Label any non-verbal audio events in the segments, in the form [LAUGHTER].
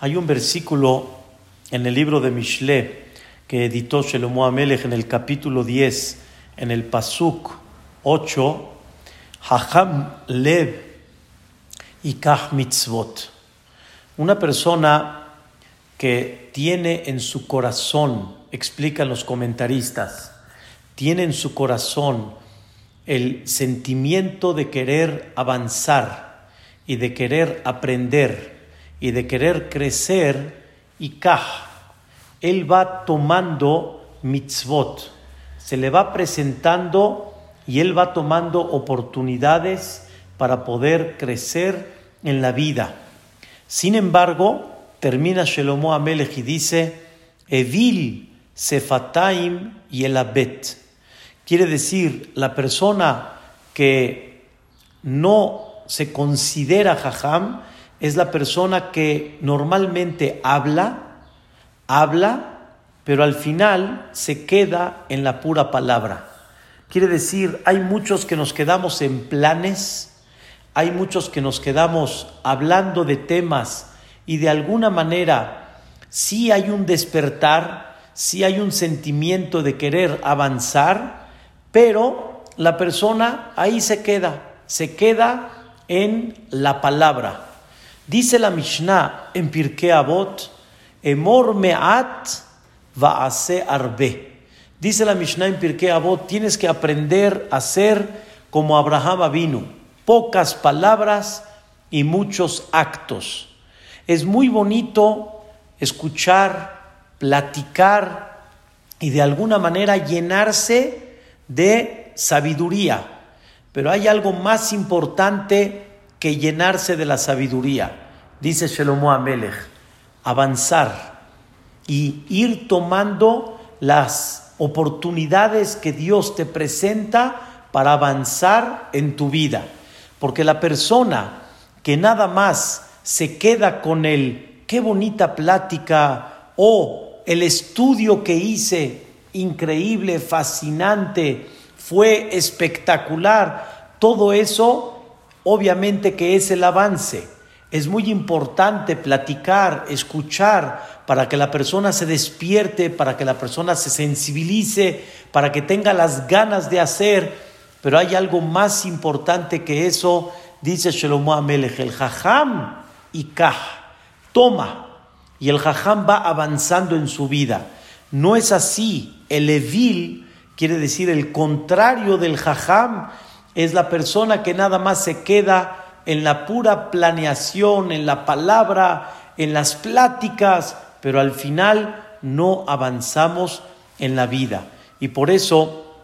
Hay un versículo en el libro de Mishle que editó Shelomo Amelech en el capítulo 10, en el Pasuk 8, Hacham Lev y Kach Mitzvot. Una persona que tiene en su corazón, explican los comentaristas, tiene en su corazón el sentimiento de querer avanzar y de querer aprender y de querer crecer, y kaj, él va tomando mitzvot, se le va presentando y él va tomando oportunidades para poder crecer en la vida. Sin embargo, termina Shelomo Amelech y dice, Evil Sefataim y el Abet. Quiere decir, la persona que no se considera jajam es la persona que normalmente habla, habla, pero al final se queda en la pura palabra. Quiere decir, hay muchos que nos quedamos en planes, hay muchos que nos quedamos hablando de temas y de alguna manera sí hay un despertar, sí hay un sentimiento de querer avanzar, pero la persona ahí se queda, se queda en la palabra. Dice la Mishnah en Pirkei Avot, Emor me'at va'ase arbe. Dice la Mishnah en Pirkei Avot, tienes que aprender a ser como Abraham vino, pocas palabras y muchos actos. Es muy bonito escuchar, platicar y de alguna manera llenarse de sabiduría, pero hay algo más importante que llenarse de la sabiduría. Dice Shelomo Amelech, avanzar y ir tomando las oportunidades que Dios te presenta para avanzar en tu vida. Porque la persona que nada más se queda con el qué bonita plática o el estudio que hice, increíble, fascinante, fue espectacular, todo eso obviamente que es el avance. Es muy importante platicar, escuchar, para que la persona se despierte, para que la persona se sensibilice, para que tenga las ganas de hacer. Pero hay algo más importante que eso, dice Shlomo Amelech, el jajam y kaj, toma. Y el jajam va avanzando en su vida. No es así. El evil quiere decir el contrario del jajam es la persona que nada más se queda en la pura planeación, en la palabra, en las pláticas, pero al final no avanzamos en la vida. Y por eso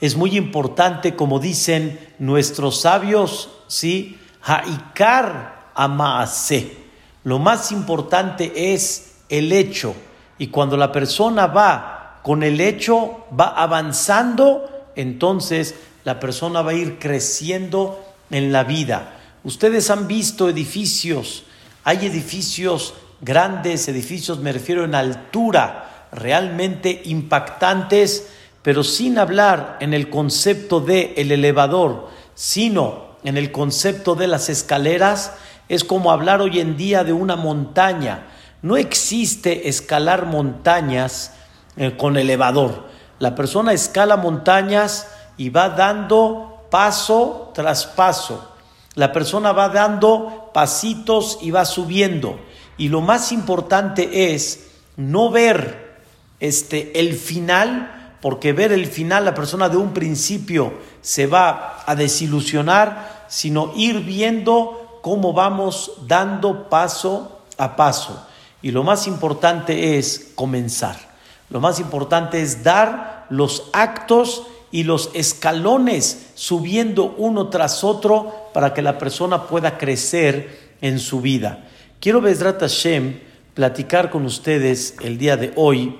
es muy importante, como dicen nuestros sabios, ¿sí? Haikar amaase. Lo más importante es el hecho. Y cuando la persona va con el hecho, va avanzando, entonces la persona va a ir creciendo en la vida. Ustedes han visto edificios, hay edificios grandes, edificios me refiero en altura, realmente impactantes, pero sin hablar en el concepto de el elevador, sino en el concepto de las escaleras, es como hablar hoy en día de una montaña. No existe escalar montañas eh, con elevador. La persona escala montañas y va dando paso tras paso. La persona va dando pasitos y va subiendo. Y lo más importante es no ver este, el final, porque ver el final la persona de un principio se va a desilusionar, sino ir viendo cómo vamos dando paso a paso. Y lo más importante es comenzar. Lo más importante es dar los actos y los escalones subiendo uno tras otro para que la persona pueda crecer en su vida. Quiero, Bezrat Hashem, platicar con ustedes el día de hoy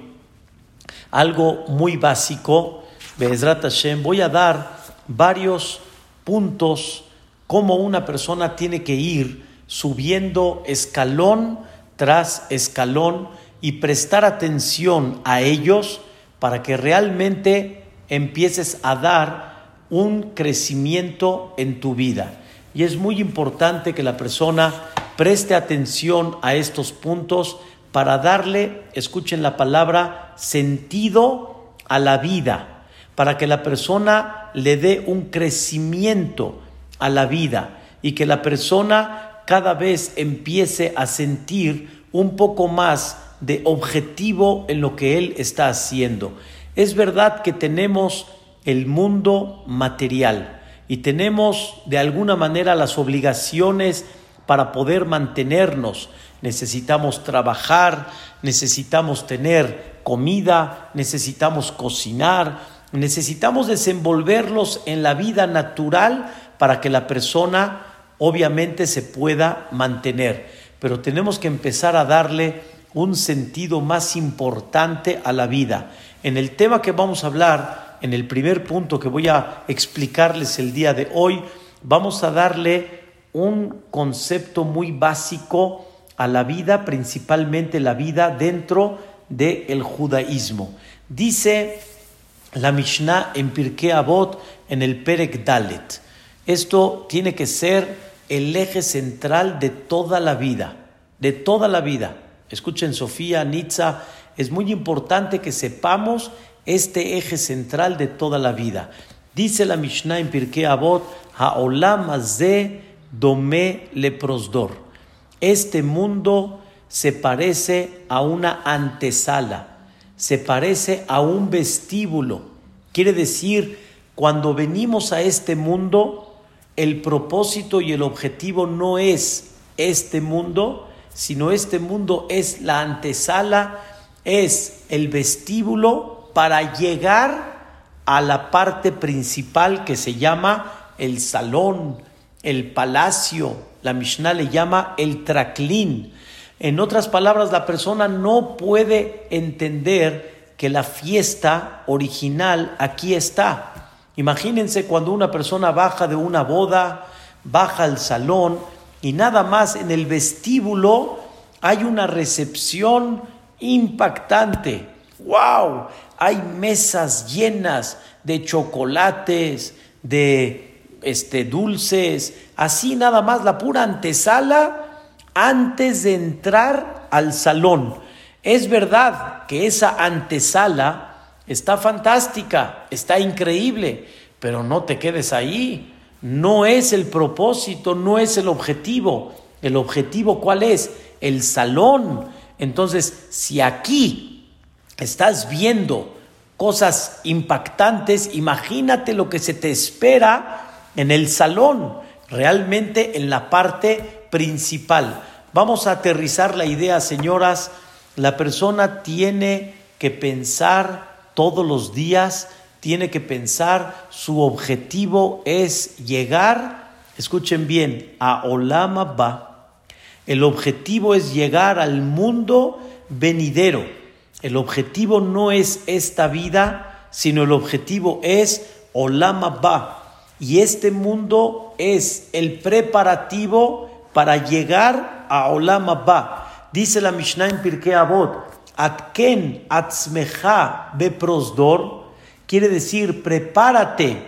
algo muy básico. Bezrat Hashem, voy a dar varios puntos cómo una persona tiene que ir subiendo escalón tras escalón y prestar atención a ellos para que realmente empieces a dar un crecimiento en tu vida. Y es muy importante que la persona preste atención a estos puntos para darle, escuchen la palabra, sentido a la vida, para que la persona le dé un crecimiento a la vida y que la persona cada vez empiece a sentir un poco más de objetivo en lo que él está haciendo. Es verdad que tenemos el mundo material y tenemos de alguna manera las obligaciones para poder mantenernos. Necesitamos trabajar, necesitamos tener comida, necesitamos cocinar, necesitamos desenvolverlos en la vida natural para que la persona obviamente se pueda mantener. Pero tenemos que empezar a darle un sentido más importante a la vida. En el tema que vamos a hablar, en el primer punto que voy a explicarles el día de hoy, vamos a darle un concepto muy básico a la vida, principalmente la vida dentro del judaísmo. Dice la Mishnah en Pirkei Avot en el Perek Dalet. Esto tiene que ser el eje central de toda la vida, de toda la vida. Escuchen, Sofía, Nitza, es muy importante que sepamos este eje central de toda la vida. Dice la Mishnah en Pirkei Avot, Haolam Azeh Dome Leprosdor. Este mundo se parece a una antesala, se parece a un vestíbulo. Quiere decir, cuando venimos a este mundo, el propósito y el objetivo no es este mundo, sino este mundo es la antesala, es el vestíbulo para llegar a la parte principal que se llama el salón, el palacio. La Mishnah le llama el traclín. En otras palabras, la persona no puede entender que la fiesta original aquí está. Imagínense cuando una persona baja de una boda, baja al salón y nada más en el vestíbulo hay una recepción impactante. ¡Wow! Hay mesas llenas de chocolates, de este, dulces, así nada más la pura antesala antes de entrar al salón. Es verdad que esa antesala está fantástica, está increíble, pero no te quedes ahí. No es el propósito, no es el objetivo. ¿El objetivo cuál es? El salón. Entonces, si aquí estás viendo cosas impactantes, imagínate lo que se te espera en el salón, realmente en la parte principal. Vamos a aterrizar la idea, señoras. La persona tiene que pensar todos los días tiene que pensar, su objetivo es llegar, escuchen bien, a Olama Ba. El objetivo es llegar al mundo venidero. El objetivo no es esta vida, sino el objetivo es Olama Ba. Y este mundo es el preparativo para llegar a Olama Ba. Dice la Mishnah en Pirkei Avot, Atken atzmeja beprosdor quiere decir prepárate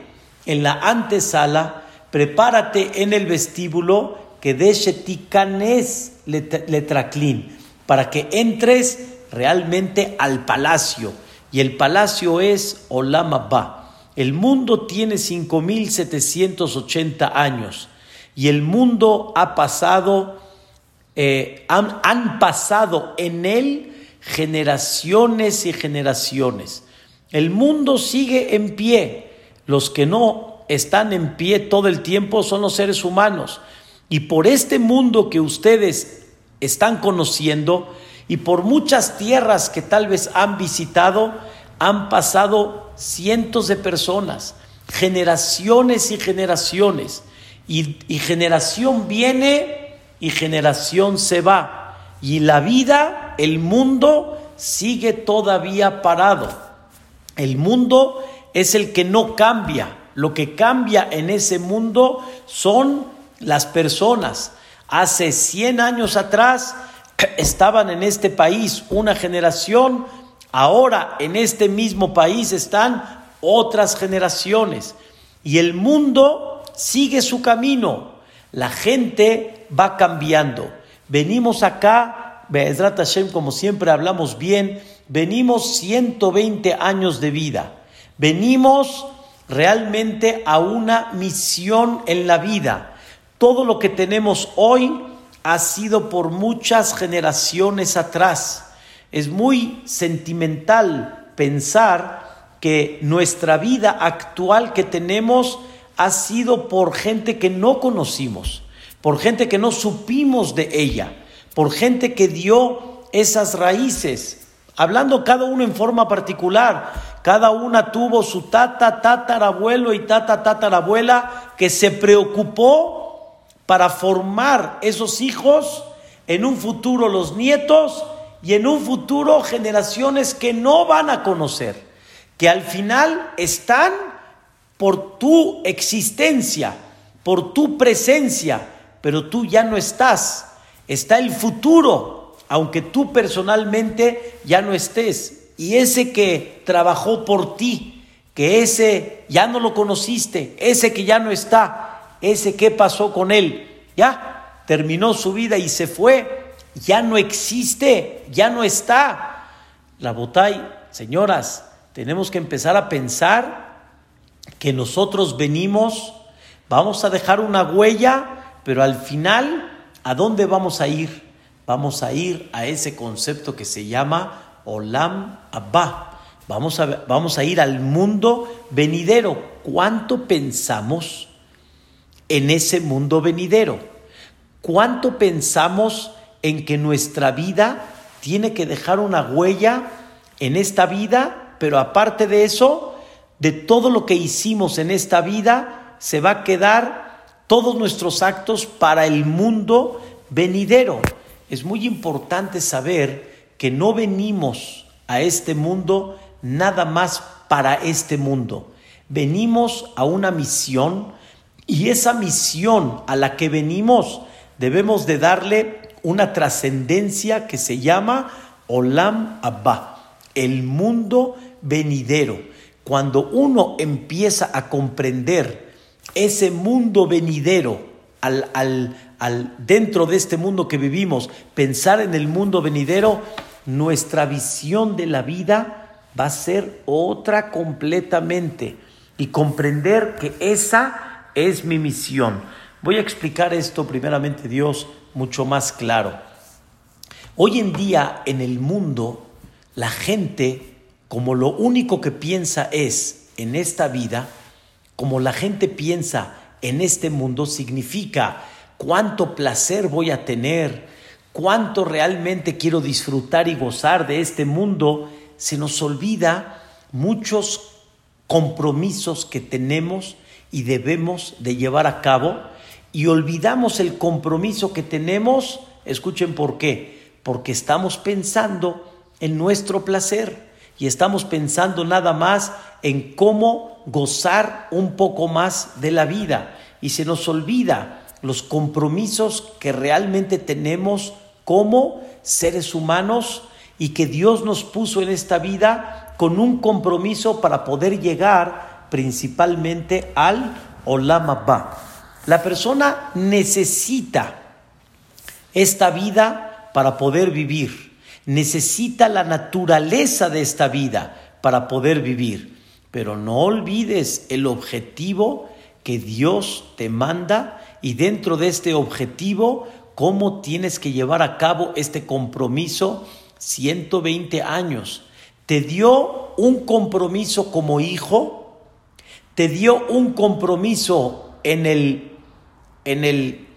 en la antesala, prepárate en el vestíbulo que desheticanes letraclin, para que entres realmente al palacio. Y el palacio es Olamaba. El mundo tiene 5.780 años y el mundo ha pasado, eh, han, han pasado en él generaciones y generaciones. El mundo sigue en pie. Los que no están en pie todo el tiempo son los seres humanos. Y por este mundo que ustedes están conociendo y por muchas tierras que tal vez han visitado, han pasado cientos de personas, generaciones y generaciones. Y, y generación viene y generación se va. Y la vida, el mundo, sigue todavía parado. El mundo es el que no cambia. Lo que cambia en ese mundo son las personas. Hace 100 años atrás estaban en este país una generación, ahora en este mismo país están otras generaciones. Y el mundo sigue su camino. La gente va cambiando. Venimos acá, Be'ezrat Hashem, como siempre hablamos bien, venimos 120 años de vida. Venimos realmente a una misión en la vida. Todo lo que tenemos hoy ha sido por muchas generaciones atrás. Es muy sentimental pensar que nuestra vida actual que tenemos ha sido por gente que no conocimos, por gente que no supimos de ella, por gente que dio esas raíces, hablando cada uno en forma particular. Cada una tuvo su tata, tatarabuelo y tata, tatarabuela que se preocupó para formar esos hijos, en un futuro los nietos y en un futuro generaciones que no van a conocer, que al final están por tu existencia, por tu presencia, pero tú ya no estás. Está el futuro, aunque tú personalmente ya no estés. Y ese que trabajó por ti, que ese ya no lo conociste, ese que ya no está, ese que pasó con él, ya terminó su vida y se fue, ya no existe, ya no está. La botay, señoras, tenemos que empezar a pensar que nosotros venimos, vamos a dejar una huella, pero al final, ¿a dónde vamos a ir? Vamos a ir a ese concepto que se llama Olam Abba. Vamos a, vamos a ir al mundo venidero. ¿Cuánto pensamos en ese mundo venidero? ¿Cuánto pensamos en que nuestra vida tiene que dejar una huella en esta vida, pero aparte de eso, de todo lo que hicimos en esta vida, se va a quedar todos nuestros actos para el mundo venidero. Es muy importante saber que no venimos a este mundo nada más para este mundo. Venimos a una misión y esa misión a la que venimos debemos de darle una trascendencia que se llama Olam Abba, el mundo venidero. Cuando uno empieza a comprender ese mundo venidero, al, al, dentro de este mundo que vivimos, pensar en el mundo venidero, nuestra visión de la vida va a ser otra completamente y comprender que esa es mi misión. Voy a explicar esto primeramente Dios mucho más claro. Hoy en día en el mundo la gente como lo único que piensa es en esta vida, como la gente piensa en este mundo, significa cuánto placer voy a tener, cuánto realmente quiero disfrutar y gozar de este mundo, se nos olvida muchos compromisos que tenemos y debemos de llevar a cabo y olvidamos el compromiso que tenemos, escuchen por qué, porque estamos pensando en nuestro placer y estamos pensando nada más en cómo gozar un poco más de la vida y se nos olvida los compromisos que realmente tenemos como seres humanos y que Dios nos puso en esta vida con un compromiso para poder llegar principalmente al Olam Abba. La persona necesita esta vida para poder vivir necesita la naturaleza de esta vida para poder vivir. Pero no olvides el objetivo que Dios te manda y dentro de este objetivo, cómo tienes que llevar a cabo este compromiso 120 años. Te dio un compromiso como hijo, te dio un compromiso en el, en el,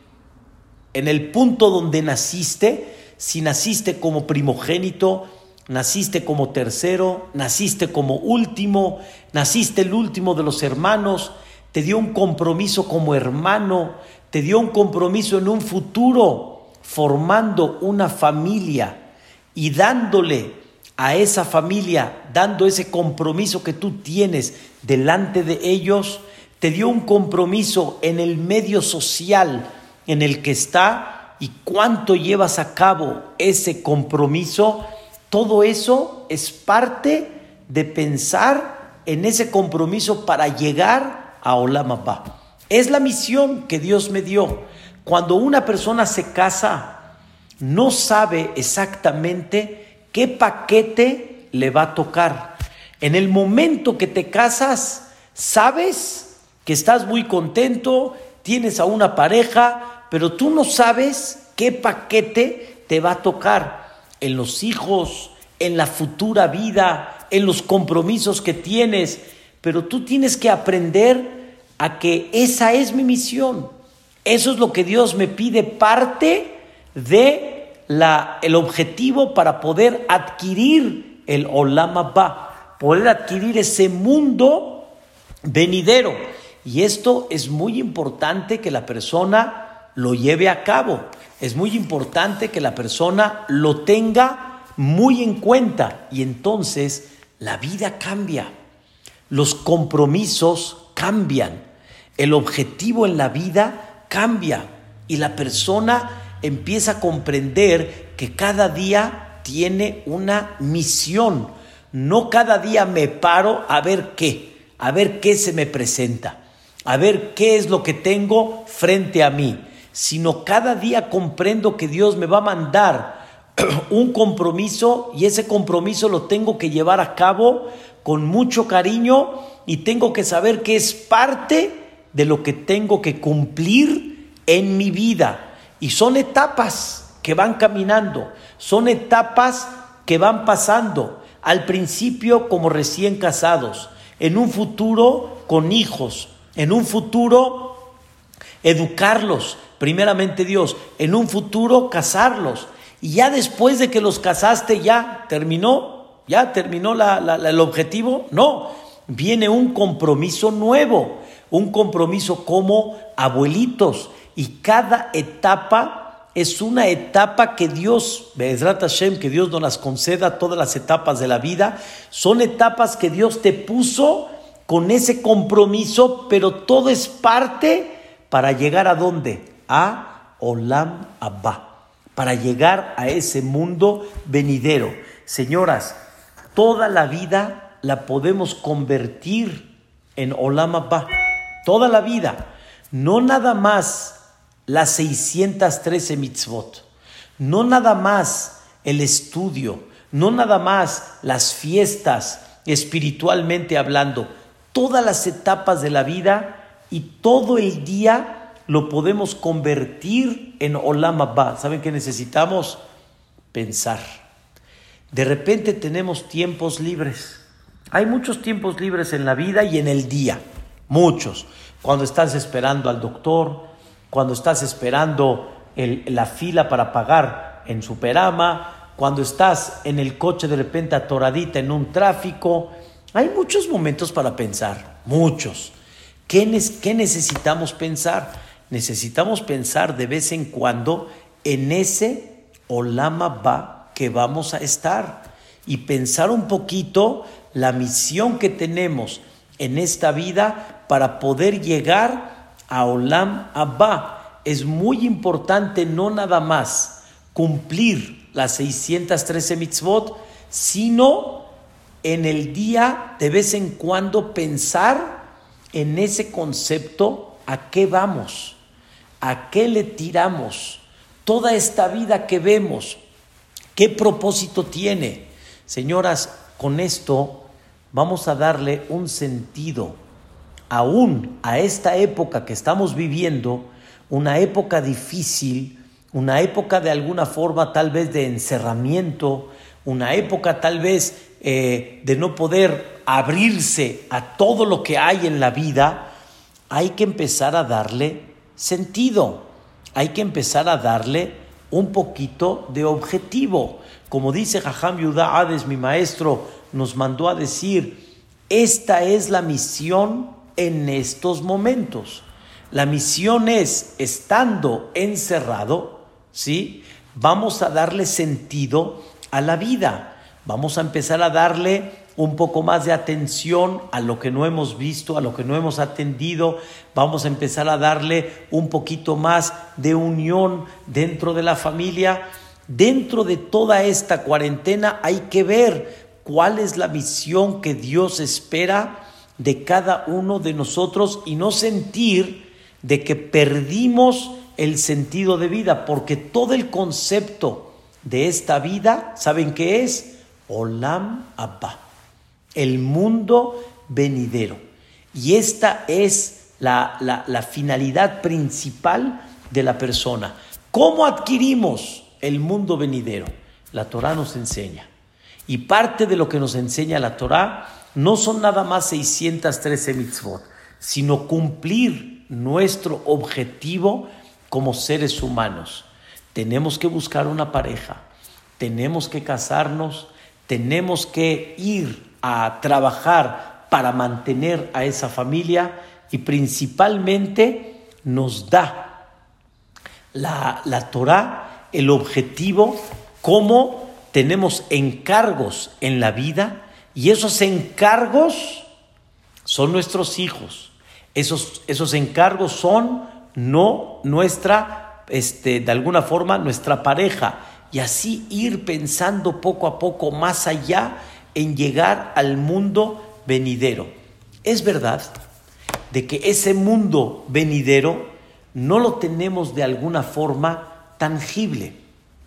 en el punto donde naciste, si naciste como primogénito, naciste como tercero, naciste como último, naciste el último de los hermanos, te dio un compromiso como hermano, te dio un compromiso en un futuro, formando una familia y dándole a esa familia, dando ese compromiso que tú tienes delante de ellos, te dio un compromiso en el medio social en el que está y cuánto llevas a cabo ese compromiso, todo eso es parte de pensar en ese compromiso para llegar a Olam Es la misión que Dios me dio. Cuando una persona se casa, no sabe exactamente qué paquete le va a tocar. En el momento que te casas, sabes que estás muy contento, tienes a una pareja, pero tú no sabes qué paquete te va a tocar en los hijos, en la futura vida, en los compromisos que tienes, pero tú tienes que aprender a que esa es mi misión. Eso es lo que Dios me pide, parte de el objetivo para poder adquirir el Olam Abba, poder adquirir ese mundo venidero. Y esto es muy importante que la persona lo lleve a cabo. Es muy importante que la persona lo tenga muy en cuenta. Y entonces la vida cambia. Los compromisos cambian. El objetivo en la vida cambia. Y la persona empieza a comprender que cada día tiene una misión. No cada día me paro a ver qué, a ver qué se me presenta, a ver qué es lo que tengo frente a mí, sino cada día comprendo que Dios me va a mandar [CLEARS THROAT] un compromiso y ese compromiso lo tengo que llevar a cabo con mucho cariño y tengo que saber que es parte de lo que tengo que cumplir en mi vida. Y son etapas que van caminando, son etapas que van pasando. Al principio como recién casados, en un futuro con hijos, en un futuro educarlos, primeramente Dios, en un futuro casarlos, y ya después de que los casaste, ya terminó, ya terminó el objetivo. No, viene un compromiso nuevo, un compromiso como abuelitos. Y cada etapa es una etapa que Dios, Hashem, que Dios nos las conceda, todas las etapas de la vida, son etapas que Dios te puso con ese compromiso, pero todo es parte para llegar a dónde? A Olam Abba para llegar a ese mundo venidero. Señoras, toda la vida la podemos convertir en Olam Abba. Toda la vida. No nada más las 613 mitzvot. No nada más el estudio. No nada más las fiestas espiritualmente hablando. Todas las etapas de la vida y todo el día lo podemos convertir en Olam. ¿Saben qué necesitamos? Pensar. De repente tenemos tiempos libres. Hay muchos tiempos libres en la vida y en el día. Muchos. Cuando estás esperando al doctor, cuando estás esperando la fila para pagar en Superama, cuando estás en el coche de repente atoradita en un tráfico. Hay muchos momentos para pensar, muchos. ¿Qué, necesitamos pensar? necesitamos pensar de vez en cuando en ese olama ba que vamos a estar y pensar un poquito la misión que tenemos en esta vida para poder llegar a Olam Abba. Es muy importante no nada más cumplir las 613 mitzvot, sino en el día de vez en cuando pensar en ese concepto a qué vamos ¿A qué le tiramos? Toda esta vida que vemos, ¿qué propósito tiene? Señoras, con esto vamos a darle un sentido aún a esta época que estamos viviendo, una época difícil, una época de alguna forma tal vez de encerramiento, una época tal vez eh, de no poder abrirse a todo lo que hay en la vida, hay que empezar a darle sentido. Hay que empezar a darle un poquito de objetivo. Como dice Jajam Yudá Hades, mi maestro, nos mandó a decir, esta es la misión en estos momentos. La misión es, estando encerrado, ¿sí? Vamos a darle sentido a la vida. Vamos a empezar a darle un poco más de atención a lo que no hemos visto, a lo que no hemos atendido. Vamos a empezar a darle un poquito más de unión dentro de la familia. Dentro de toda esta cuarentena hay que ver cuál es la misión que Dios espera de cada uno de nosotros y no sentir de que perdimos el sentido de vida, porque todo el concepto de esta vida, ¿saben qué es? Olam Abba, el mundo venidero. Y esta es la, la finalidad principal de la persona. ¿Cómo adquirimos el mundo venidero? La Torah nos enseña. Y parte de lo que nos enseña la Torah no son nada más 613 mitzvot, sino cumplir nuestro objetivo como seres humanos. Tenemos que buscar una pareja, tenemos que casarnos, tenemos que ir a trabajar para mantener a esa familia y principalmente nos da la, la Torah el objetivo como tenemos encargos en la vida y esos encargos son nuestros hijos. Esos, esos encargos son no nuestra, este, de alguna forma, nuestra pareja. Y así ir pensando poco a poco más allá en llegar al mundo venidero. Es verdad de que ese mundo venidero no lo tenemos de alguna forma tangible,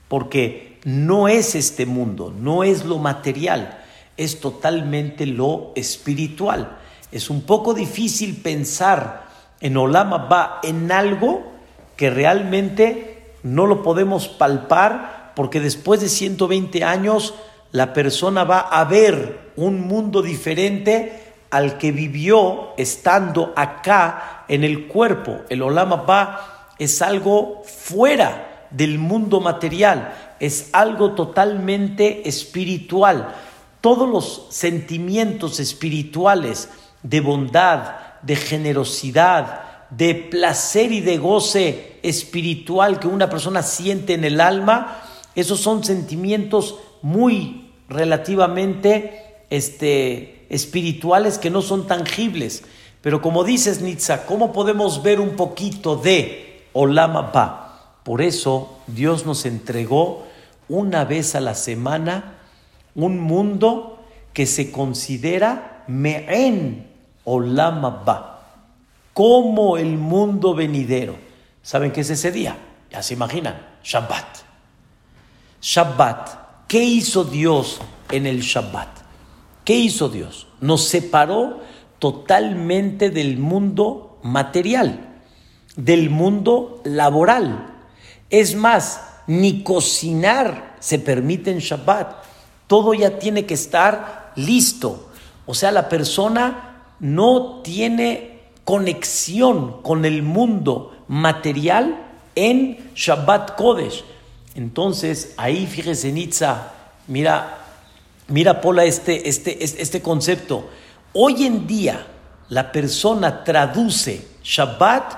porque no es este mundo, no es lo material es totalmente lo espiritual. Es un poco difícil pensar en Olama va en algo que realmente no lo podemos palpar porque después de 120 años la persona va a ver un mundo diferente al que vivió estando acá en el cuerpo. El Olama va es algo fuera del mundo material, es algo totalmente espiritual todos los sentimientos espirituales de bondad, de generosidad, de placer y de goce espiritual que una persona siente en el alma, esos son sentimientos muy relativamente este, espirituales que no son tangibles. Pero como dices, Nitza, ¿cómo podemos ver un poquito de Olama Ba? Por eso Dios nos entregó una vez a la semana un mundo que se considera Me'en Olam como el mundo venidero. ¿Saben qué es ese día? Ya se imaginan, Shabbat. Shabbat, ¿qué hizo Dios en el Shabbat? ¿Qué hizo Dios? Nos separó totalmente del mundo material, del mundo laboral. Es más, ni cocinar se permite en Shabbat. Todo ya tiene que estar listo. O sea, la persona no tiene conexión con el mundo material en Shabbat Kodesh. Entonces, ahí fíjese Nitza, mira, mira Pola este, este, este concepto. Hoy en día la persona traduce Shabbat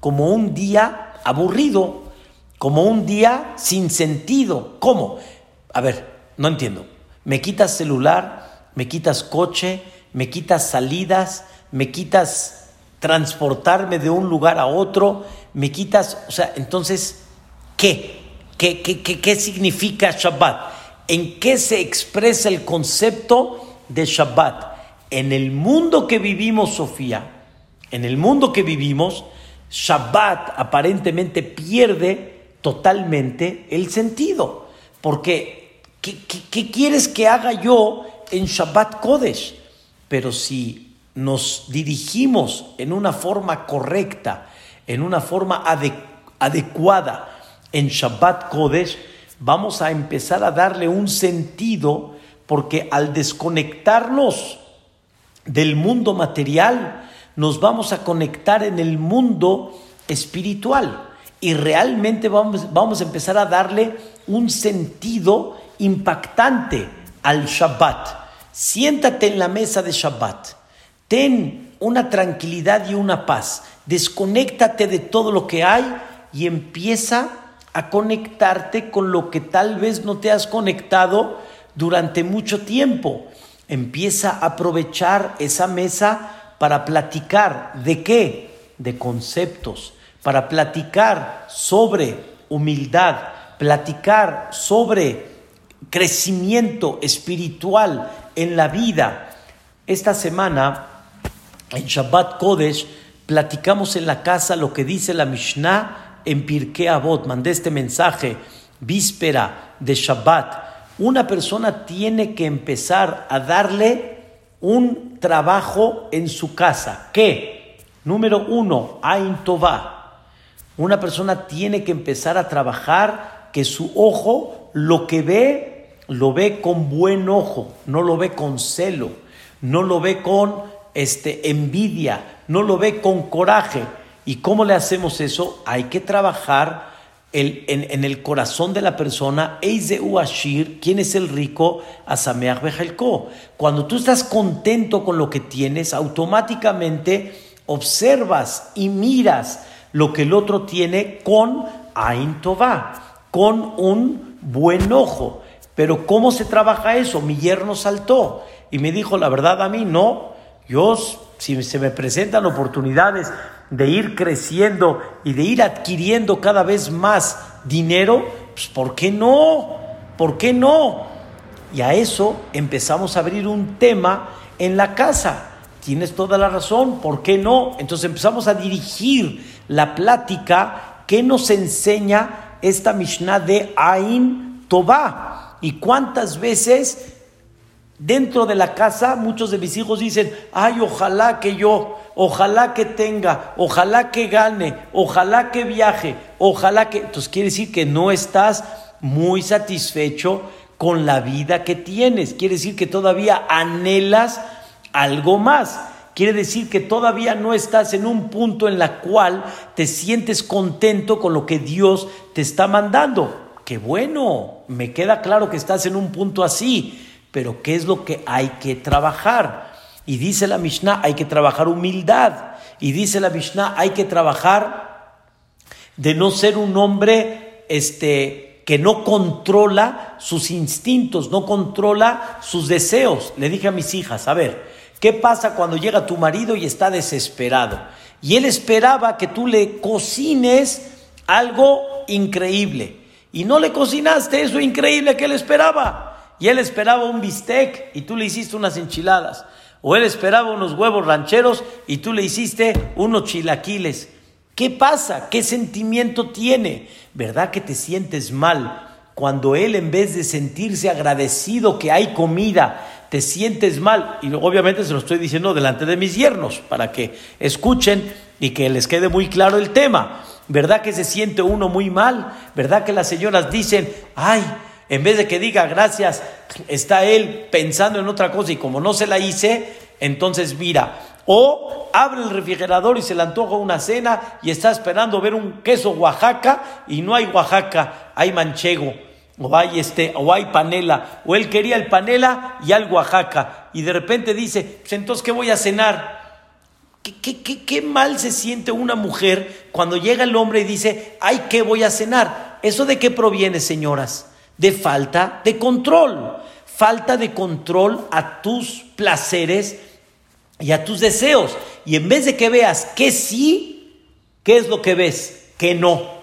como un día aburrido, como un día sin sentido. ¿Cómo? A ver, no entiendo. Me quitas celular, me quitas coche, me quitas salidas, me quitas transportarme de un lugar a otro, me quitas, o sea, entonces, ¿qué? ¿Qué, qué, qué, qué significa Shabbat? ¿En qué se expresa el concepto de Shabbat? En el mundo que vivimos, Sofía, en el mundo que vivimos, Shabbat aparentemente pierde totalmente el sentido, porque ¿Qué, quieres que haga yo en Shabbat Kodesh? Pero si nos dirigimos en una forma correcta, en una forma adecuada en Shabbat Kodesh, vamos a empezar a darle un sentido porque al desconectarnos del mundo material, nos vamos a conectar en el mundo espiritual y realmente vamos, vamos a empezar a darle un sentido impactante al Shabbat. Siéntate en la mesa de Shabbat. Ten una tranquilidad y una paz. Desconéctate de todo lo que hay y empieza a conectarte con lo que tal vez no te has conectado durante mucho tiempo. Empieza a aprovechar esa mesa para platicar de qué? De conceptos, para platicar sobre humildad, platicar sobre crecimiento espiritual en la vida. Esta semana, en Shabbat Kodesh, platicamos en la casa lo que dice la Mishnah en Pirkei Avot, mandé este mensaje, víspera de Shabbat, una persona tiene que empezar a darle un trabajo en su casa. ¿Qué? Número uno, Ain. Una persona tiene que empezar a trabajar que su ojo lo que ve, lo ve con buen ojo, no lo ve con celo, no lo ve con este, envidia, no lo ve con coraje. ¿Y cómo le hacemos eso? Hay que trabajar en, el corazón de la persona, Eize ¿quién es el rico? Asameach Bejelko. Cuando tú estás contento con lo que tienes, automáticamente observas y miras lo que el otro tiene con Ain Tová, con un buen ojo. Pero ¿cómo se trabaja eso? Mi yerno saltó y me dijo, la verdad a mí no, yo si se me presentan oportunidades de ir creciendo y de ir adquiriendo cada vez más dinero, pues ¿por qué no? ¿Por qué no? Y a eso empezamos a abrir un tema en la casa. Tienes toda la razón, ¿por qué no? Entonces empezamos a dirigir la plática que nos enseña esta Mishnah de Ain Tobá. Y cuántas veces Dentro de la casa, muchos de mis hijos dicen, ay, ojalá que yo, ojalá que tenga, ojalá que gane, ojalá que viaje, ojalá que... Entonces quiere decir que no estás muy satisfecho con la vida que tienes. Quiere decir que todavía anhelas algo más. Quiere decir que todavía no estás en un punto en la cual te sientes contento con lo que Dios te está mandando. Qué bueno, me queda claro que estás en un punto así pero ¿qué es lo que hay que trabajar? Y dice la Mishnah, hay que trabajar humildad. Y dice la Mishnah, hay que trabajar de no ser un hombre este, que no controla sus instintos, no controla sus deseos. Le dije a mis hijas, a ver, ¿qué pasa cuando llega tu marido y está desesperado? Y él esperaba que tú le cocines algo increíble. Y no le cocinaste eso increíble que él esperaba y él esperaba un bistec y tú le hiciste unas enchiladas. O él esperaba unos huevos rancheros y tú le hiciste unos chilaquiles. ¿Qué pasa? ¿Qué sentimiento tiene? ¿Verdad que te sientes mal cuando él en vez de sentirse agradecido que hay comida, te sientes mal? Y obviamente se lo estoy diciendo delante de mis yernos para que escuchen y que les quede muy claro el tema. ¿Verdad que se siente uno muy mal? ¿Verdad que las señoras dicen, ay, en vez de que diga gracias, está él pensando en otra cosa y como no se la hice, entonces mira. O abre el refrigerador y se le antoja una cena y está esperando ver un queso Oaxaca y no hay Oaxaca, hay manchego. O hay, este, o hay panela, o él quería el panela y al Oaxaca, y de repente dice, pues entonces, ¿qué voy a cenar? ¿Qué, mal se siente una mujer cuando llega el hombre y dice, ay, ¿qué voy a cenar? ¿Eso de qué proviene, señoras? de falta de control, falta de control a tus placeres y a tus deseos. Y en vez de que veas que sí, ¿qué es lo que ves? Que no.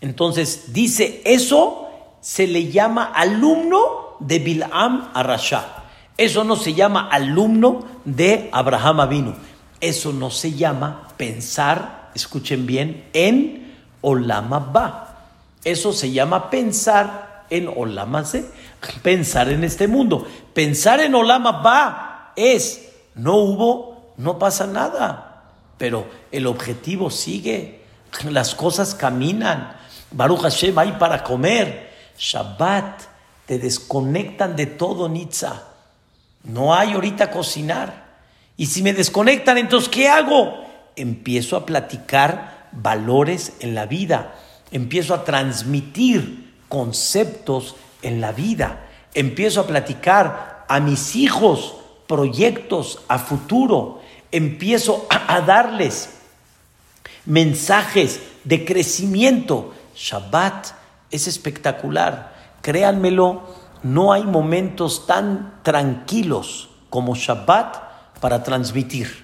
Entonces dice eso se le llama alumno de Bilam Arasha. Eso no se llama alumno de Abraham Avinu. Eso no se llama pensar, escuchen bien, en Olamabá. Eso se llama pensar en Olamase, pensar en este mundo. Pensar en Olama va es, no hubo, no pasa nada, pero el objetivo sigue, las cosas caminan. Baruch Hashem hay para comer. Shabbat, te desconectan de todo, Nitza. No hay ahorita cocinar. Y si me desconectan, entonces, ¿qué hago? Empiezo a platicar valores en la vida. Empiezo a transmitir conceptos en la vida. Empiezo a platicar a mis hijos proyectos a futuro. Empiezo a, darles mensajes de crecimiento. Shabbat es espectacular. Créanmelo, no hay momentos tan tranquilos como Shabbat para transmitir.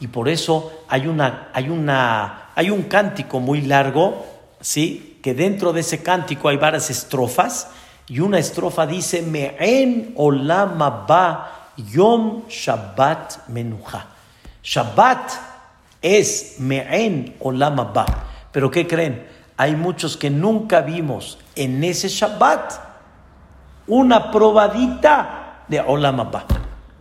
Y por eso hay, una, hay, una, hay un cántico muy largo, ¿sí? que dentro de ese cántico hay varias estrofas y una estrofa dice Me'en olam ba yom Shabbat menuja. Shabbat es Me'en olam ba. Pero ¿qué creen? Hay muchos que nunca vimos en ese Shabbat una probadita de Olam Abba.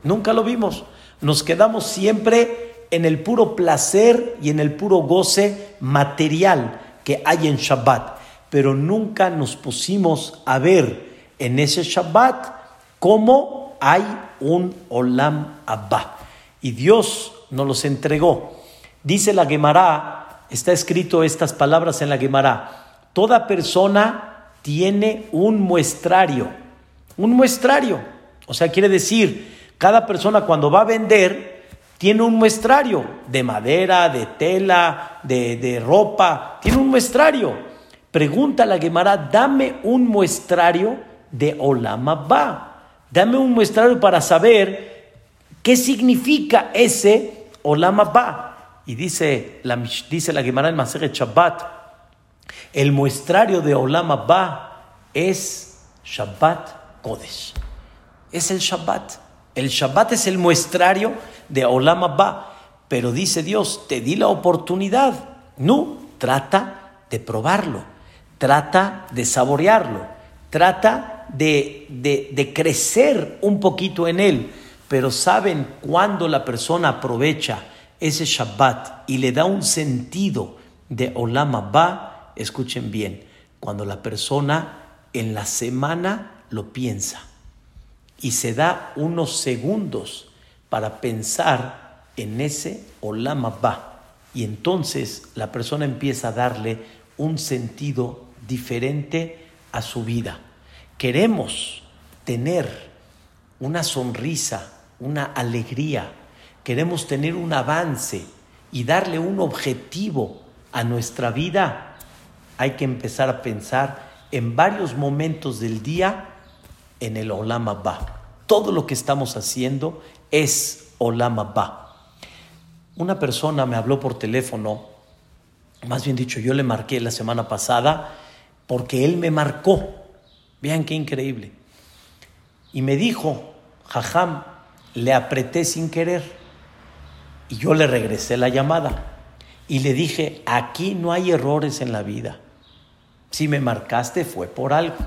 Nunca lo vimos. Nos quedamos siempre en el puro placer y en el puro goce material que hay en Shabbat. Pero nunca nos pusimos a ver en ese Shabbat cómo hay un Olam Abba. Y Dios nos los entregó. Dice la Gemara, está escrito estas palabras en la Gemara, toda persona tiene un muestrario, un muestrario. O sea, quiere decir, cada persona cuando va a vender tiene un muestrario de madera, de tela, de, ropa, tiene un muestrario. Pregunta a la Gemara, dame un muestrario de Olam Abba. Dame un muestrario para saber qué significa ese Olam Abba. Y dice la, dice la Gemara en Maseret Shabbat, el muestrario de Olam Abba es Shabbat Kodesh. Es el Shabbat. El Shabbat es el muestrario de Olam Abba. Pero dice Dios, te di la oportunidad. No, trata de probarlo. Trata de saborearlo. Trata de, crecer un poquito en él, pero saben cuando la persona aprovecha ese Shabbat y le da un sentido de Olam Abba, escuchen bien, cuando la persona en la semana lo piensa y se da unos segundos para pensar en ese Olam Abba. Y entonces la persona empieza a darle un sentido diferente a su vida. Queremos tener una sonrisa, una alegría, queremos tener un avance y darle un objetivo a nuestra vida, hay que empezar a pensar en varios momentos del día en el Olam Abba. Todo lo que estamos haciendo es Olam Abba. Una persona me habló por teléfono, más bien dicho, yo le marqué la semana pasada porque él me marcó Vean qué increíble. Y me dijo, Jajam, le apreté sin querer. Y yo le regresé la llamada. Y le dije, aquí no hay errores en la vida. Si me marcaste fue por algo.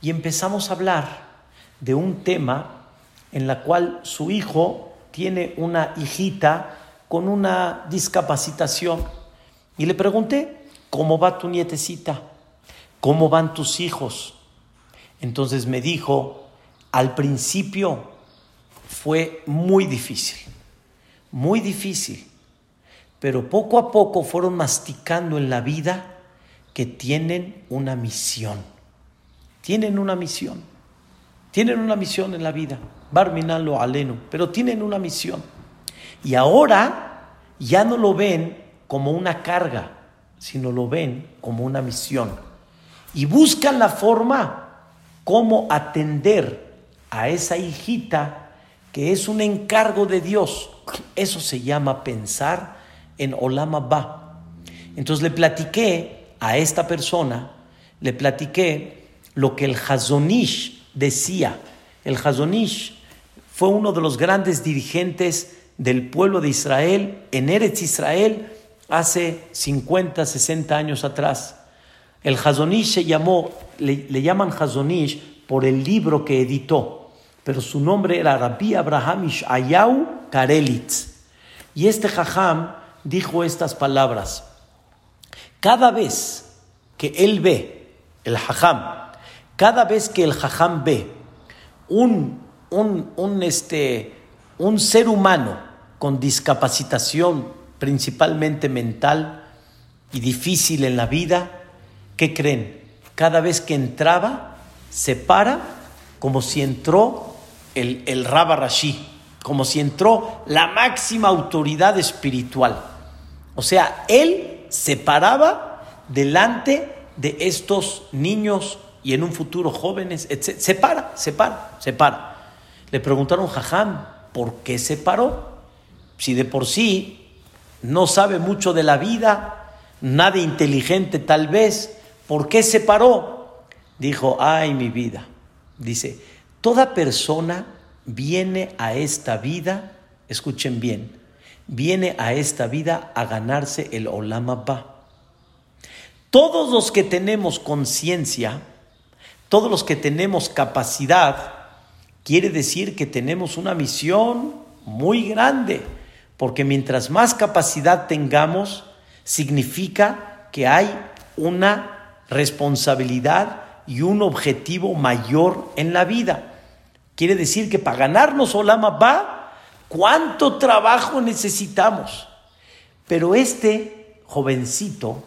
Y empezamos a hablar de un tema en la cual su hijo tiene una hijita con una discapacitación. Y le pregunté, ¿cómo va tu nietecita? ¿Cómo van tus hijos? Entonces me dijo, al principio fue muy difícil, muy difícil, pero poco a poco fueron masticando en la vida que tienen una misión, tienen una misión, tienen una misión en la vida, Barminalo Aleno, pero tienen una misión. Y ahora ya no lo ven como una carga, sino lo ven como una misión. Y buscan la forma cómo atender a esa hijita que es un encargo de Dios. Eso se llama pensar en Olama Ba. Entonces le platiqué a esta persona, le platiqué lo que el Hazonish decía. El Hazonish fue uno de los grandes dirigentes del pueblo de Israel en Eretz Israel hace 50, 60 años atrás. El Hazonish se llamó, le, llaman Hazonish por el libro que editó, pero su nombre era Rabbi Abraham Ayau Karelitz. Y este Jajam dijo estas palabras. Cada vez que él ve, el Jajam, cada vez que el Jajam ve un, un, un, este, un ser humano con discapacitación, principalmente mental y difícil en la vida, ¿Qué creen? Cada vez que entraba, se para como si entró el, el Rabba Rashi, como si entró la máxima autoridad espiritual. O sea, él se paraba delante de estos niños y en un futuro jóvenes, etc. Se para, se para, se. Le preguntaron, Jajam, ¿por qué se paró? Si de por sí no sabe mucho de la vida, nada inteligente tal vez, ¿Por qué se paró? Dijo, ay mi vida. Dice, toda persona viene a esta vida, escuchen bien, viene a esta vida a ganarse el Olam Abba. Todos los que tenemos conciencia, todos los que tenemos capacidad, quiere decir que tenemos una misión muy grande, porque mientras más capacidad tengamos, significa que hay una responsabilidad y un objetivo mayor en la vida. Quiere decir que para ganarnos Olama va, ¿cuánto trabajo necesitamos? Pero este jovencito,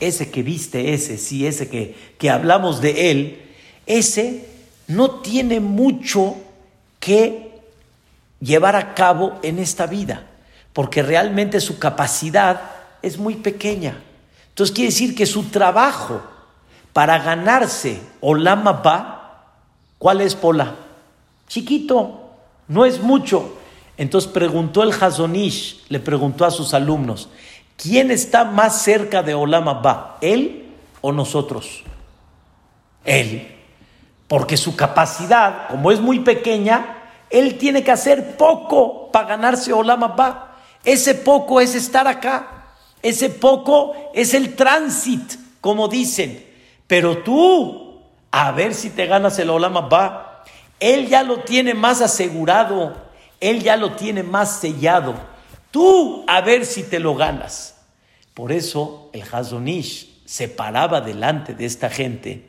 ese que viste, ese, sí, ese que, que hablamos de él, ese no tiene mucho que llevar a cabo en esta vida, porque realmente su capacidad es muy pequeña. Entonces quiere decir que su trabajo para ganarse Olama va, ¿cuál es Pola? Chiquito, no es mucho. Entonces preguntó el Hazonish, le preguntó a sus alumnos, ¿quién está más cerca de Olama va, él o nosotros? Él. Porque su capacidad, como es muy pequeña, él tiene que hacer poco para ganarse Olama va. Ese poco es estar acá. Ese poco es el tránsito, como dicen. Pero tú, a ver si te ganas el Olama va. Él ya lo tiene más asegurado, él ya lo tiene más sellado. Tú, a ver si te lo ganas. Por eso el Hazonish se paraba delante de esta gente,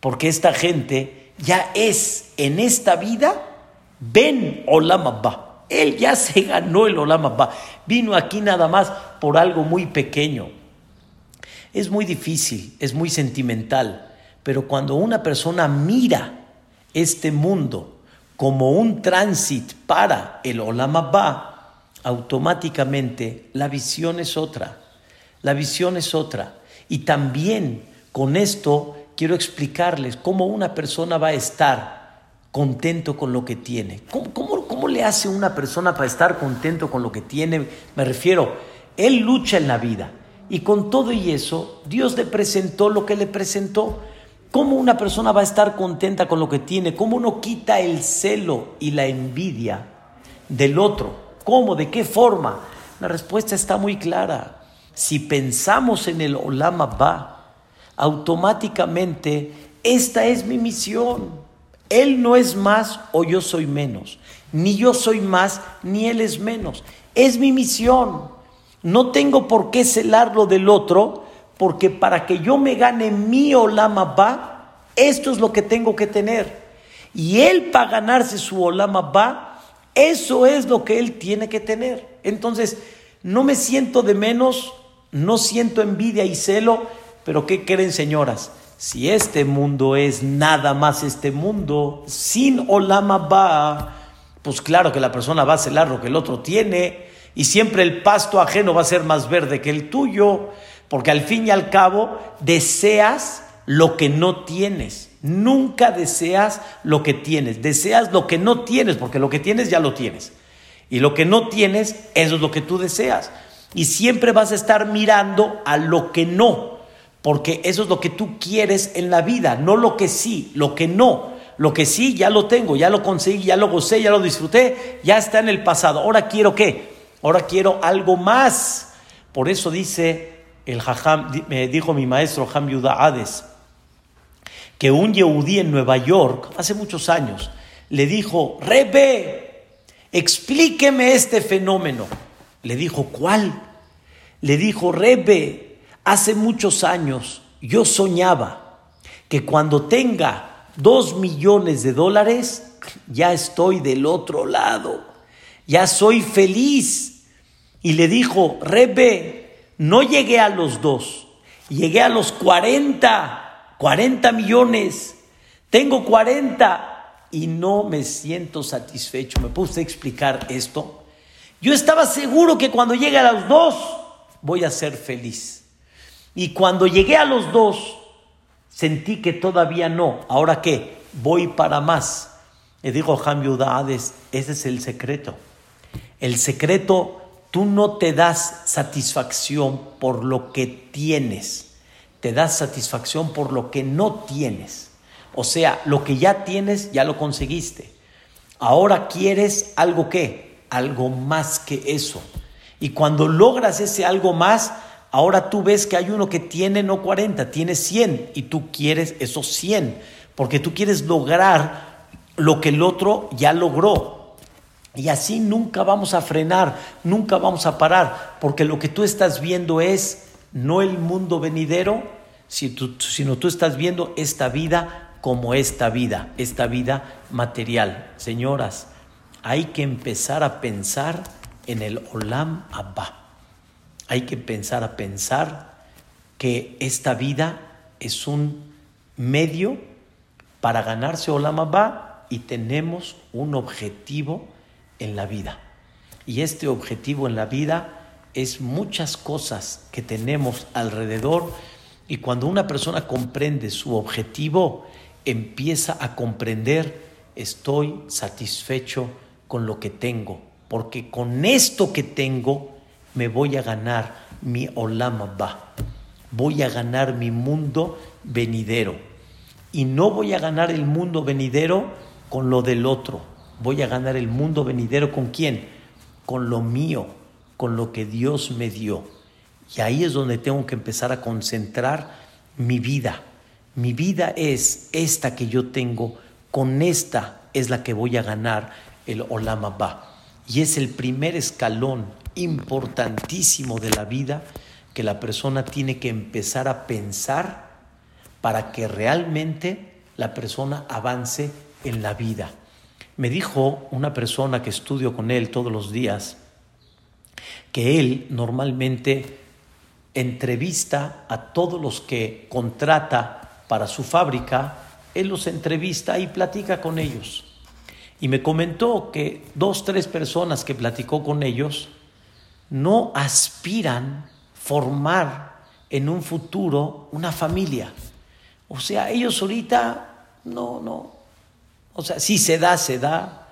porque esta gente ya es en esta vida Ben Olama ba. Él ya se ganó el Olama ba. Vino aquí nada más por algo muy pequeño. Es muy difícil, es muy sentimental, pero cuando una persona mira este mundo como un tránsito para el Olam Abba, automáticamente la visión es otra. La visión es otra. Y también con esto quiero explicarles cómo una persona va a estar contento con lo que tiene. ¿Cómo, cómo, cómo le hace una persona para estar contento con lo que tiene? Me refiero, él lucha en la vida y con todo y eso, Dios le presentó lo que le presentó. ¿Cómo una persona va a estar contenta con lo que tiene? ¿Cómo uno quita el celo y la envidia del otro? ¿Cómo? ¿De qué forma? La respuesta está muy clara. Si pensamos en el Olama Ba, automáticamente esta es mi misión. Él no es más o yo soy menos. Ni yo soy más ni él es menos. Es mi misión. No tengo por qué celarlo del otro, porque para que yo me gane mi olama ba, esto es lo que tengo que tener. Y él para ganarse su olama ba, eso es lo que él tiene que tener. Entonces, no me siento de menos, no siento envidia y celo, pero ¿qué creen señoras? Si este mundo es nada más este mundo, sin olama ba, pues claro que la persona va a celar lo que el otro tiene y siempre el pasto ajeno va a ser más verde que el tuyo, porque al fin y al cabo deseas lo que no tienes. Nunca deseas lo que tienes, deseas lo que no tienes, porque lo que tienes ya lo tienes. Y lo que no tienes, eso es lo que tú deseas. Y siempre vas a estar mirando a lo que no, porque eso es lo que tú quieres en la vida, no lo que sí, lo que no. Lo que sí, ya lo tengo, ya lo conseguí, ya lo gocé, ya lo disfruté, ya está en el pasado. Ahora quiero qué? Ahora quiero algo más. Por eso dice el Jajam, me dijo mi maestro Ham Yuda Hades, que un Yehudí en Nueva York, hace muchos años, le dijo, Rebe, explíqueme este fenómeno. Le dijo, ¿cuál? Le dijo, Rebe, hace muchos años yo soñaba que cuando tenga dos millones de dólares, ya estoy del otro lado, ya soy feliz y le dijo, Rebe, no llegué a los dos, llegué a los 40, 40 millones, tengo 40 y no me siento satisfecho. ¿Me puede explicar esto? Yo estaba seguro que cuando llegue a los dos voy a ser feliz. Y cuando llegué a los dos, sentí que todavía no. ¿Ahora qué? Voy para más. Le dijo Ham Hades, ese es el secreto. El secreto Tú no te das satisfacción por lo que tienes, te das satisfacción por lo que no tienes. O sea, lo que ya tienes ya lo conseguiste. Ahora quieres algo que, algo más que eso. Y cuando logras ese algo más, Ahora tú ves que hay uno que tiene no 40, tiene 100 y tú quieres esos 100, porque tú quieres lograr lo que el otro ya logró. Y así nunca vamos a frenar, nunca vamos a parar, porque lo que tú estás viendo es no el mundo venidero, sino tú estás viendo esta vida como esta vida, esta vida material. Señoras, hay que empezar a pensar en el Olam Abba. Hay que empezar a pensar que esta vida es un medio para ganarse Olam Abba y tenemos un objetivo en la vida. Y este objetivo en la vida es muchas cosas que tenemos alrededor y cuando una persona comprende su objetivo, empieza a comprender, estoy satisfecho con lo que tengo, porque con esto que tengo me voy a ganar mi olama ba, voy a ganar mi mundo venidero. Y no voy a ganar el mundo venidero con lo del otro, voy a ganar el mundo venidero con quién? Con lo mío, con lo que Dios me dio. Y ahí es donde tengo que empezar a concentrar mi vida. Mi vida es esta que yo tengo, con esta es la que voy a ganar el Olam Abba. Y es el primer escalón importantísimo de la vida que la persona tiene que empezar a pensar para que realmente la persona avance en la vida. Me dijo una persona que estudio con él todos los días, que él normalmente entrevista a todos los que contrata para su fábrica, él los entrevista y platica con ellos. Y me comentó que dos, tres personas que platicó con ellos no aspiran formar en un futuro una familia. O sea, ellos ahorita no, no. O sea, si se da, se da.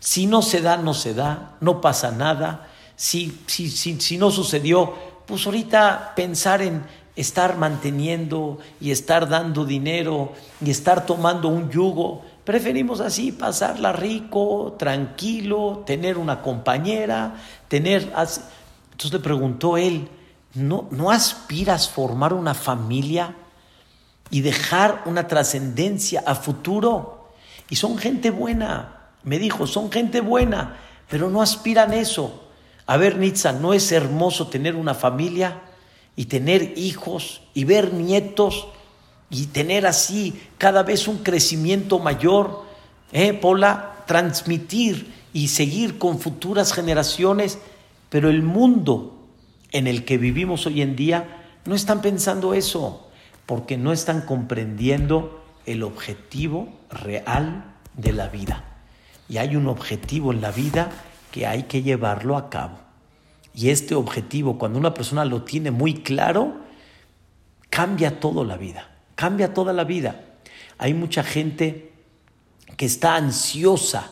Si no se da, no se da. No pasa nada si, si, si, no sucedió, pues ahorita pensar en estar manteniendo y estar dando dinero y estar tomando un yugo. Preferimos así pasarla rico, tranquilo, tener una compañera, tener... Entonces le preguntó él, ¿no, ¿no aspiras formar una familia y dejar una trascendencia a futuro? Y son gente buena, me dijo, son gente buena, pero no aspiran eso. A ver, Nitza, ¿no es hermoso tener una familia y tener hijos y ver nietos y tener así cada vez un crecimiento mayor? ¿Eh, Pola? Transmitir y seguir con futuras generaciones, pero el mundo en el que vivimos hoy en día no están pensando eso, porque no están comprendiendo el objetivo real de la vida. Y hay un objetivo en la vida que hay que llevarlo a cabo. Y este objetivo, cuando una persona lo tiene muy claro, cambia toda la vida, cambia toda la vida. Hay mucha gente que está ansiosa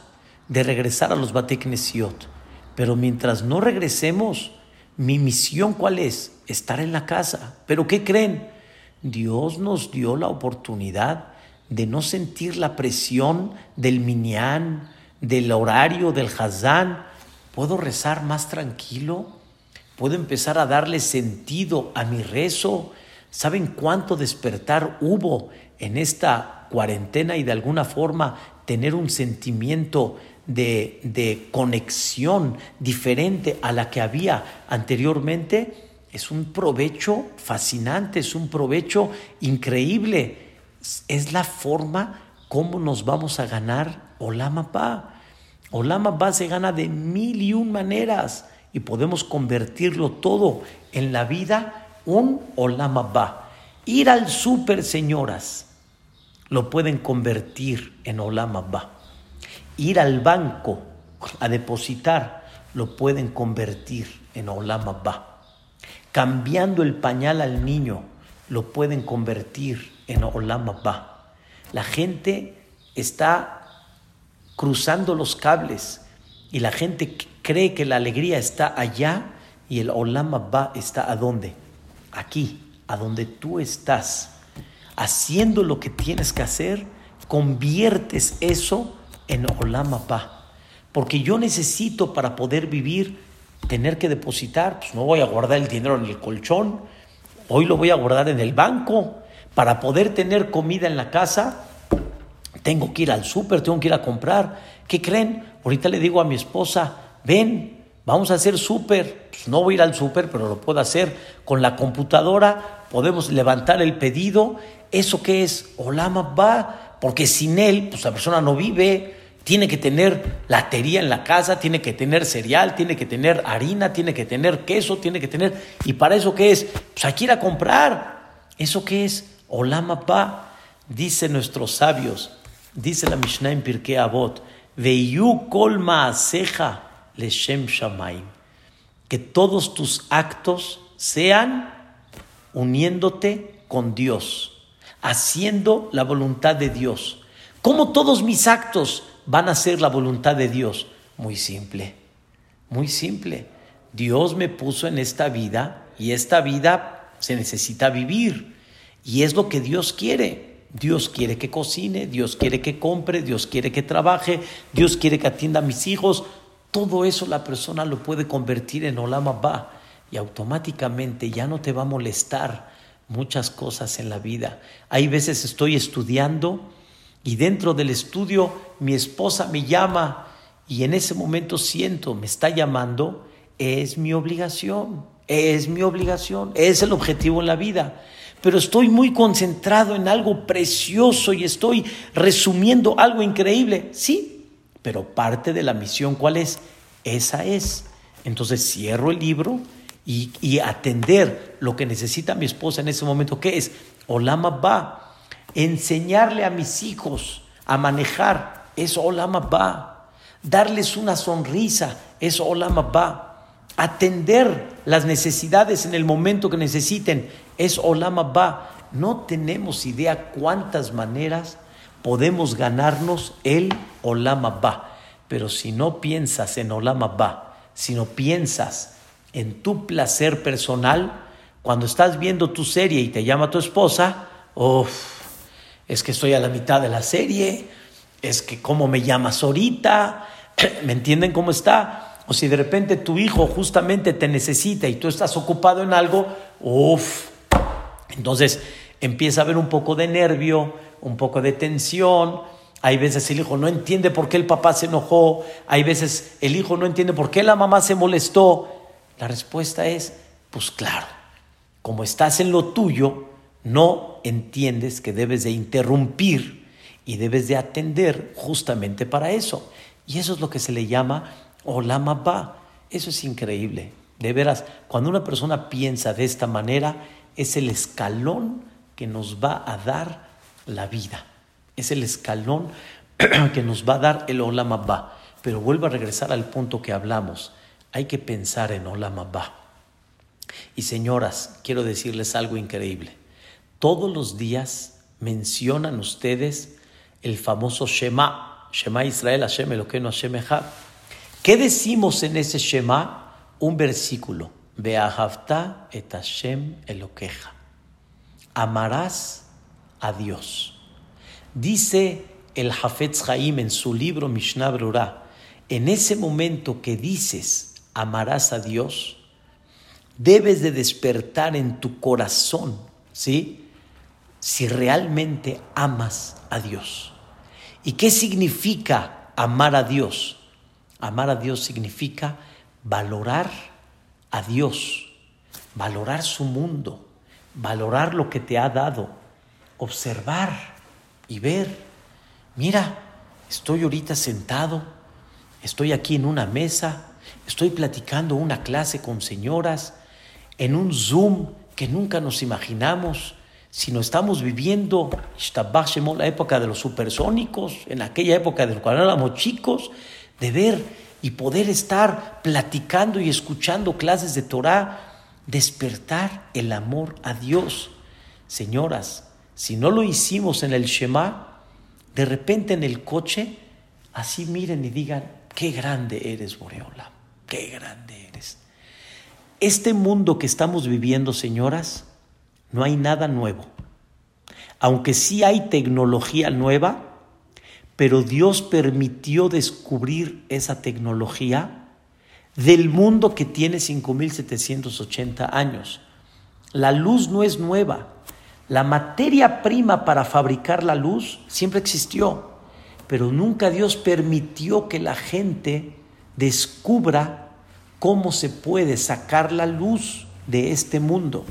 de regresar a los Bateknesiot, pero mientras no regresemos, mi misión cuál es? Estar en la casa. ¿Pero qué creen? Dios nos dio la oportunidad de no sentir la presión del minyan, del horario, del hazán, ¿Puedo rezar más tranquilo? ¿Puedo empezar a darle sentido a mi rezo? ¿Saben cuánto despertar hubo en esta cuarentena y de alguna forma tener un sentimiento de, de conexión diferente a la que había anteriormente? Es un provecho fascinante, es un provecho increíble. Es la forma como nos vamos a ganar Olamapá. Olama Ba se gana de mil y un maneras y podemos convertirlo todo en la vida un Olama Ba. Ir al súper, señoras, lo pueden convertir en Olama Ba. Ir al banco a depositar, lo pueden convertir en Olama Ba. Cambiando el pañal al niño, lo pueden convertir en Olama Ba. La gente está cruzando los cables y la gente cree que la alegría está allá y el Olama va está a dónde? Aquí, a donde tú estás. Haciendo lo que tienes que hacer, conviertes eso en Olama va. Porque yo necesito para poder vivir tener que depositar, pues no voy a guardar el dinero en el colchón, hoy lo voy a guardar en el banco. Para poder tener comida en la casa, tengo que ir al súper, tengo que ir a comprar. ¿Qué creen? Ahorita le digo a mi esposa, ven, vamos a hacer súper. Pues no voy a ir al súper, pero lo puedo hacer con la computadora, podemos levantar el pedido. ¿Eso qué es? Olama va, porque sin él, pues la persona no vive. Tiene que tener latería en la casa, tiene que tener cereal, tiene que tener harina, tiene que tener queso, tiene que tener. ¿Y para eso qué es? Pues hay que ir a comprar. ¿Eso qué es? Olama va. Dicen nuestros sabios, dice la Mishnah en Pirkei Avot, Veyu kol ma'aseja leshem shamaim. Que todos tus actos sean uniéndote con Dios, haciendo la voluntad de Dios. ¿Cómo todos mis actos van a ser la voluntad de Dios? Muy simple, muy simple. Dios me puso en esta vida y esta vida se necesita vivir y es lo que Dios quiere. Dios quiere que cocine, Dios quiere que compre, Dios quiere que trabaje, Dios quiere que atienda a mis hijos. Todo eso la persona lo puede convertir en Olama Ba y automáticamente ya no te va a molestar muchas cosas en la vida. Hay veces estoy estudiando y dentro del estudio mi esposa me llama y en ese momento siento, me está llamando, es mi obligación, es mi obligación, es el objetivo en la vida. Pero estoy muy concentrado en algo precioso y estoy resumiendo algo increíble. Sí, pero parte de la misión, ¿cuál es? Esa es. Entonces cierro el libro y, y atender lo que necesita mi esposa en ese momento. ¿Qué es? Olama va. Enseñarle a mis hijos a manejar. Es Olama va. Darles una sonrisa. Es Olama va atender las necesidades en el momento que necesiten. Es Olama Ba. No tenemos idea cuántas maneras podemos ganarnos el Olama Ba. Pero si no piensas en Olama Ba, si no piensas en tu placer personal, cuando estás viendo tu serie y te llama tu esposa, uff, es que estoy a la mitad de la serie, es que cómo me llamas ahorita, [CLEARS THROAT] ¿me entienden cómo está? O si de repente tu hijo justamente te necesita y tú estás ocupado en algo, uff, entonces empieza a haber un poco de nervio, un poco de tensión. Hay veces el hijo no entiende por qué el papá se enojó, hay veces el hijo no entiende por qué la mamá se molestó. La respuesta es, pues claro, como estás en lo tuyo, no entiendes que debes de interrumpir y debes de atender justamente para eso. Y eso es lo que se le llama Olama Ba. Eso es increíble. De veras, cuando una persona piensa de esta manera, es el escalón que nos va a dar la vida. Es el escalón [CLEARS THROAT] que nos va a dar el Olama Ba. Pero vuelvo a regresar al punto que hablamos. Hay que pensar en Olama Ba. Y señoras, quiero decirles algo increíble. Todos los días mencionan ustedes el famoso Shema, Shema Israel, Hashem Eloqueno, Hashem Echad. ¿Qué decimos en ese Shema? Un versículo. Beahavta et Hashem eloqueja. Amarás a Dios. Dice el Hafetz Haim en su libro Mishnah Brura, en ese momento que dices amarás a Dios, debes de despertar en tu corazón, ¿sí? Si realmente amas a Dios. ¿Y qué significa amar a Dios? Amar a Dios significa valorar a Dios, valorar su mundo, valorar lo que te ha dado, observar y ver, mira, estoy ahorita sentado, estoy aquí en una mesa, estoy platicando una clase con señoras, en un Zoom que nunca nos imaginamos, sino estamos viviendo la época de los supersónicos, en aquella época de cuando éramos chicos, de ver y poder estar platicando y escuchando clases de Torah, despertar el amor a Dios. Señoras, si no lo hicimos en el Shema, de repente en el coche, así miren y digan, qué grande eres, Boreola, qué grande eres. Este mundo que estamos viviendo, señoras, no hay nada nuevo. Aunque sí hay tecnología nueva, pero Dios permitió descubrir esa tecnología del mundo que tiene 5.780 años. La luz no es nueva. La materia prima para fabricar la luz siempre existió, pero nunca Dios permitió que la gente descubra cómo se puede sacar la luz de este mundo.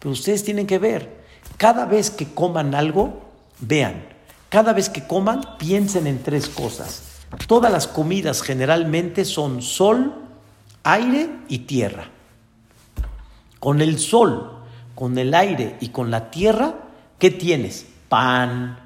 Pero ustedes tienen que ver, cada vez que coman algo, vean, cada vez que coman, piensen en tres cosas. Todas las comidas generalmente son sol, aire y tierra. Con el sol, con el aire y con la tierra, ¿qué tienes? Pan,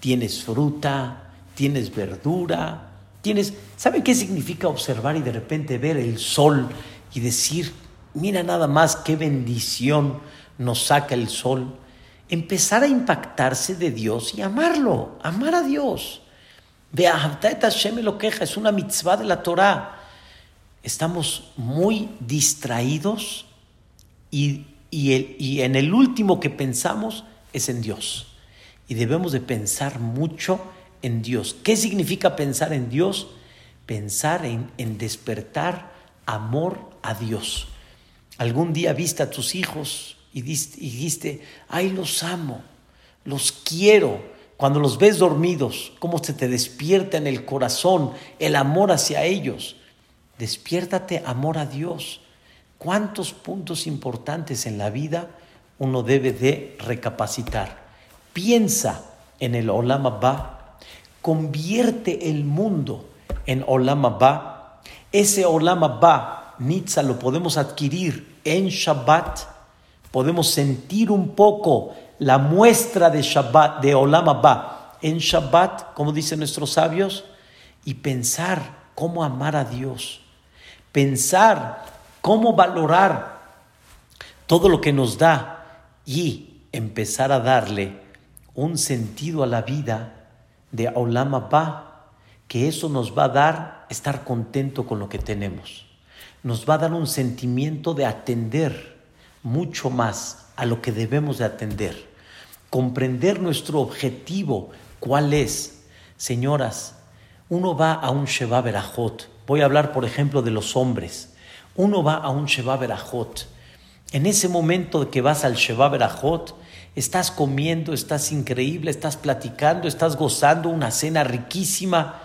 tienes fruta, tienes verdura, tienes... ¿Saben qué significa observar y de repente ver el sol y decir, mira nada más qué bendición nos saca el sol? Empezar a impactarse de Dios y amarlo, amar a Dios. Hashem lo queja, es una mitzvah de la Torah. Estamos muy distraídos y, y en el último que pensamos es en Dios. Y debemos de pensar mucho en Dios. ¿Qué significa pensar en Dios? Pensar en, en despertar amor a Dios. Algún día viste a tus hijos y dijiste, ay, los amo, los quiero cuando los ves dormidos, cómo se te despierta en el corazón el amor hacia ellos. Despiértate amor a Dios. ¿Cuántos puntos importantes en la vida uno debe de recapacitar? Piensa en el Olam Abba, convierte el mundo en Olam Abba. Ese Olam Abba, Nitza, lo podemos adquirir en Shabbat, podemos sentir un poco la muestra de Shabbat, de Olam Abba, en Shabbat, como dicen nuestros sabios, y pensar cómo amar a Dios, pensar cómo valorar todo lo que nos da y empezar a darle un sentido a la vida de Olam Abba, que eso nos va a dar estar contento con lo que tenemos. Nos va a dar un sentimiento de atender mucho más a lo que debemos de atender, comprender nuestro objetivo, cuál es. Señoras, uno va a un Sheba Berajot, voy a hablar por ejemplo de los hombres, uno va a un Sheba Berajot, en ese momento que vas al Sheba Berajot, estás comiendo, estás increíble, estás platicando, estás gozando una cena riquísima,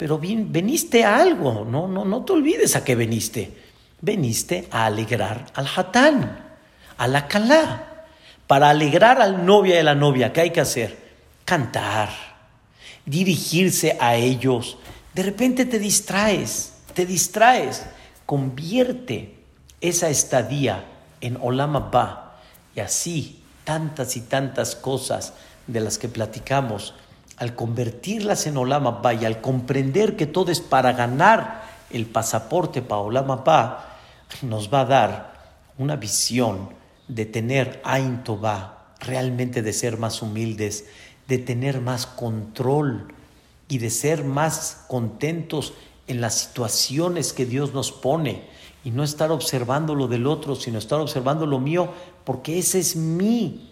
pero bien, veniste a algo, no, no, no te olvides a qué veniste. Veniste a alegrar al Hatán a la. Para alegrar al novia y a la novia, ¿qué hay que hacer? Cantar, dirigirse a ellos. De repente te distraes, te distraes. Convierte esa estadía en Olam Abba. Y así, tantas y tantas cosas de las que platicamos, al convertirlas en Olam Abba y al comprender que todo es para ganar el pasaporte para Olam Abba, nos va a dar una visión de tener Ain realmente de ser más humildes, de tener más control y de ser más contentos en las situaciones que Dios nos pone y no estar observando lo del otro, sino estar observando lo mío, porque esa es mi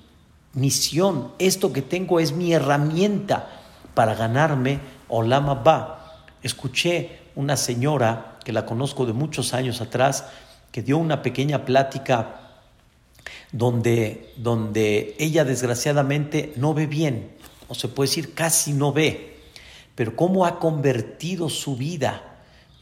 misión, esto que tengo es mi herramienta para ganarme Olama Ba. Escuché una señora que la conozco de muchos años atrás, que dio una pequeña plática donde, donde ella desgraciadamente no ve bien, o se puede decir casi no ve, pero cómo ha convertido su vida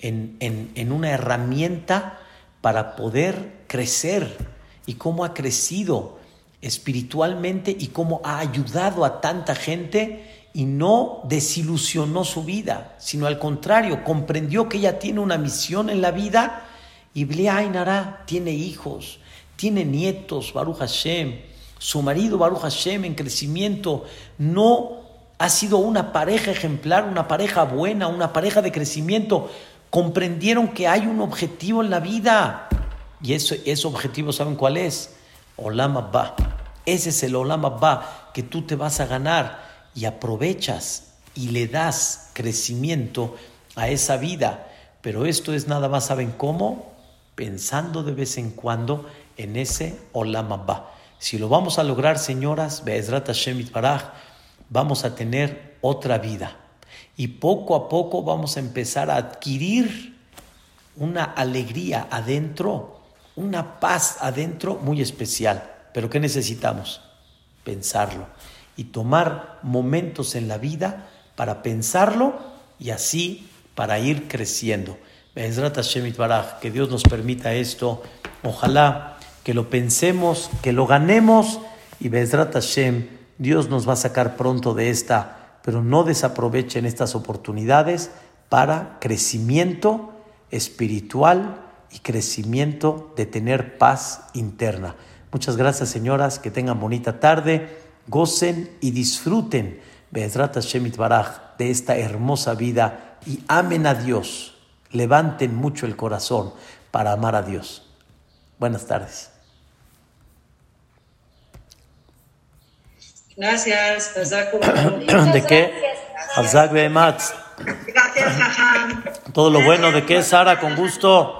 en, en una herramienta para poder crecer y cómo ha crecido espiritualmente y cómo ha ayudado a tanta gente y no desilusionó su vida, sino al contrario, comprendió que ella tiene una misión en la vida y Bliainara tiene hijos, tiene nietos, Baruch Hashem, su marido Baruch Hashem en crecimiento, no ha sido una pareja ejemplar, una pareja buena, una pareja de crecimiento. Comprendieron que hay un objetivo en la vida. Y ese, ese objetivo, ¿saben cuál es? Olam Abba. Ese es el Olam Abba que tú te vas a ganar y aprovechas y le das crecimiento a esa vida. Pero esto es nada más, ¿saben cómo? Pensando de vez en cuando en ese Olam Abba. Si lo vamos a lograr, señoras, Be'ezrat Hashem vamos a tener otra vida. Y poco a poco vamos a empezar a adquirir una alegría adentro, una paz adentro muy especial. Pero ¿qué necesitamos? Pensarlo y tomar momentos en la vida para pensarlo y así para ir creciendo. Que Dios nos permita esto. Ojalá que lo pensemos, que lo ganemos y Bezrat Hashem, Dios nos va a sacar pronto de esta, pero no desaprovechen estas oportunidades para crecimiento espiritual y crecimiento de tener paz interna. Muchas gracias, señoras, que tengan bonita tarde, gocen y disfruten de esta hermosa vida y amen a Dios. Levanten mucho el corazón para amar a Dios. Buenas tardes. Gracias. [COUGHS] ¿De qué? Gracias, Todo lo bueno, ¿de qué, Sara? Con gusto.